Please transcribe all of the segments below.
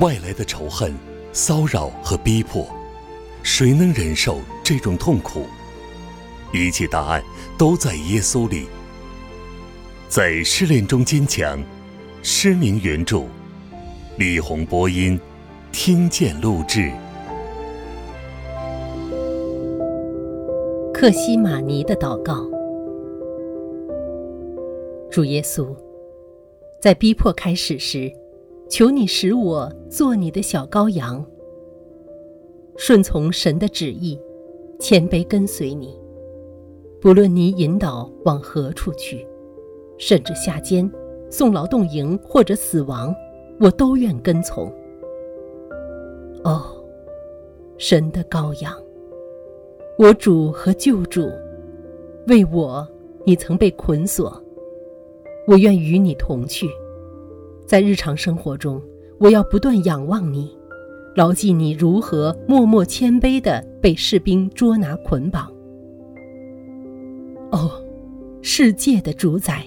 外来的仇恨、骚扰和逼迫，谁能忍受这种痛苦？一切答案都在耶稣里。在失恋中坚强，失明原著，李红播音，听见录制。克西玛尼的祷告，主耶稣，在逼迫开始时。求你使我做你的小羔羊，顺从神的旨意，谦卑跟随你。不论你引导往何处去，甚至下监、送劳动营或者死亡，我都愿跟从。哦，神的羔羊，我主和救主，为我，你曾被捆锁，我愿与你同去。在日常生活中，我要不断仰望你，牢记你如何默默谦卑地被士兵捉拿捆绑。哦，世界的主宰，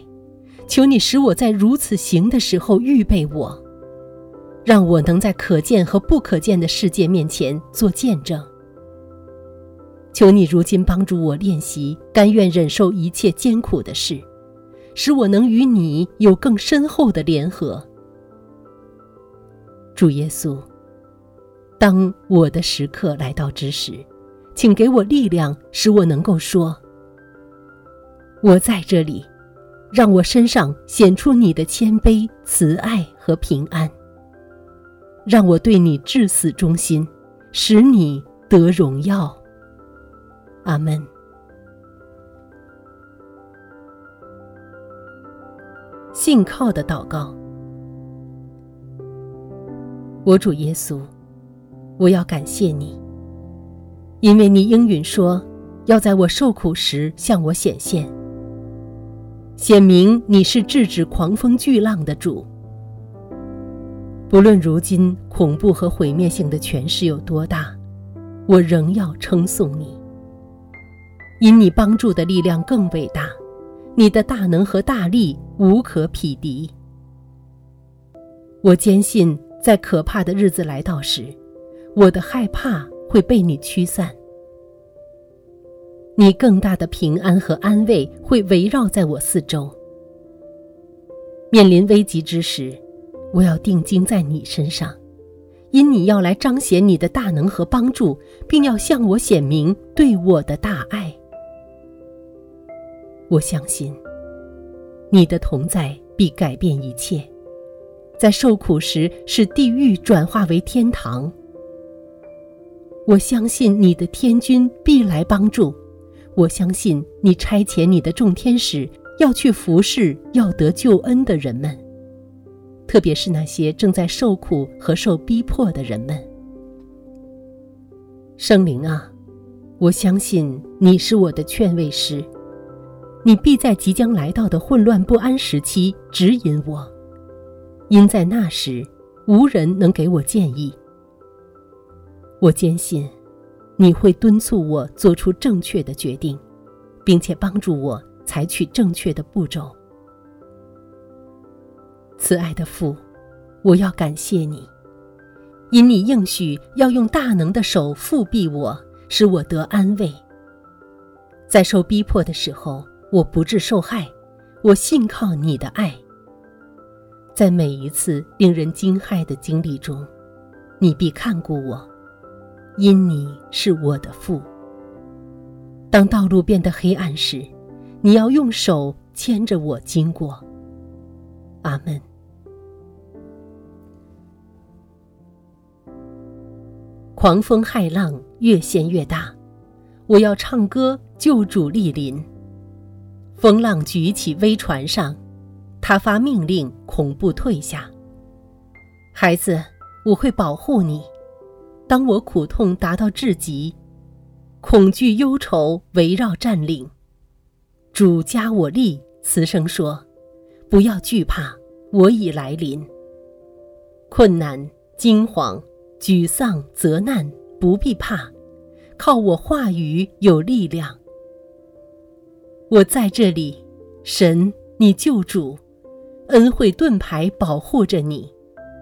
求你使我在如此行的时候预备我，让我能在可见和不可见的世界面前做见证。求你如今帮助我练习甘愿忍受一切艰苦的事，使我能与你有更深厚的联合。主耶稣，当我的时刻来到之时，请给我力量，使我能够说：“我在这里。”让我身上显出你的谦卑、慈爱和平安。让我对你至死忠心，使你得荣耀。阿门。信靠的祷告。我主耶稣，我要感谢你，因为你应允说，要在我受苦时向我显现，显明你是制止狂风巨浪的主。不论如今恐怖和毁灭性的权势有多大，我仍要称颂你，因你帮助的力量更伟大，你的大能和大力无可匹敌。我坚信。在可怕的日子来到时，我的害怕会被你驱散。你更大的平安和安慰会围绕在我四周。面临危急之时，我要定睛在你身上，因你要来彰显你的大能和帮助，并要向我显明对我的大爱。我相信，你的同在必改变一切。在受苦时，使地狱转化为天堂。我相信你的天君必来帮助，我相信你差遣你的众天使要去服侍要得救恩的人们，特别是那些正在受苦和受逼迫的人们。圣灵啊，我相信你是我的劝慰师，你必在即将来到的混乱不安时期指引我。因在那时，无人能给我建议。我坚信，你会敦促我做出正确的决定，并且帮助我采取正确的步骤。慈爱的父，我要感谢你，因你应许要用大能的手复庇我，使我得安慰。在受逼迫的时候，我不致受害，我信靠你的爱。在每一次令人惊骇的经历中，你必看顾我，因你是我的父。当道路变得黑暗时，你要用手牵着我经过。阿门。狂风骇浪越陷越大，我要唱歌救主莅临。风浪举起微船上。他发命令，恐怖退下。孩子，我会保护你。当我苦痛达到至极，恐惧忧愁围绕占领，主加我力，慈声说：“不要惧怕，我已来临。困难、惊惶、沮丧、责难，不必怕，靠我话语有力量。我在这里，神，你救主。”恩惠盾牌保护着你，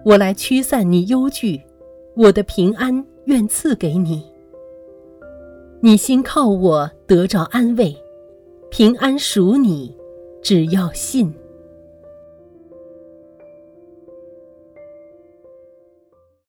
我来驱散你忧惧，我的平安愿赐给你。你心靠我得着安慰，平安属你，只要信。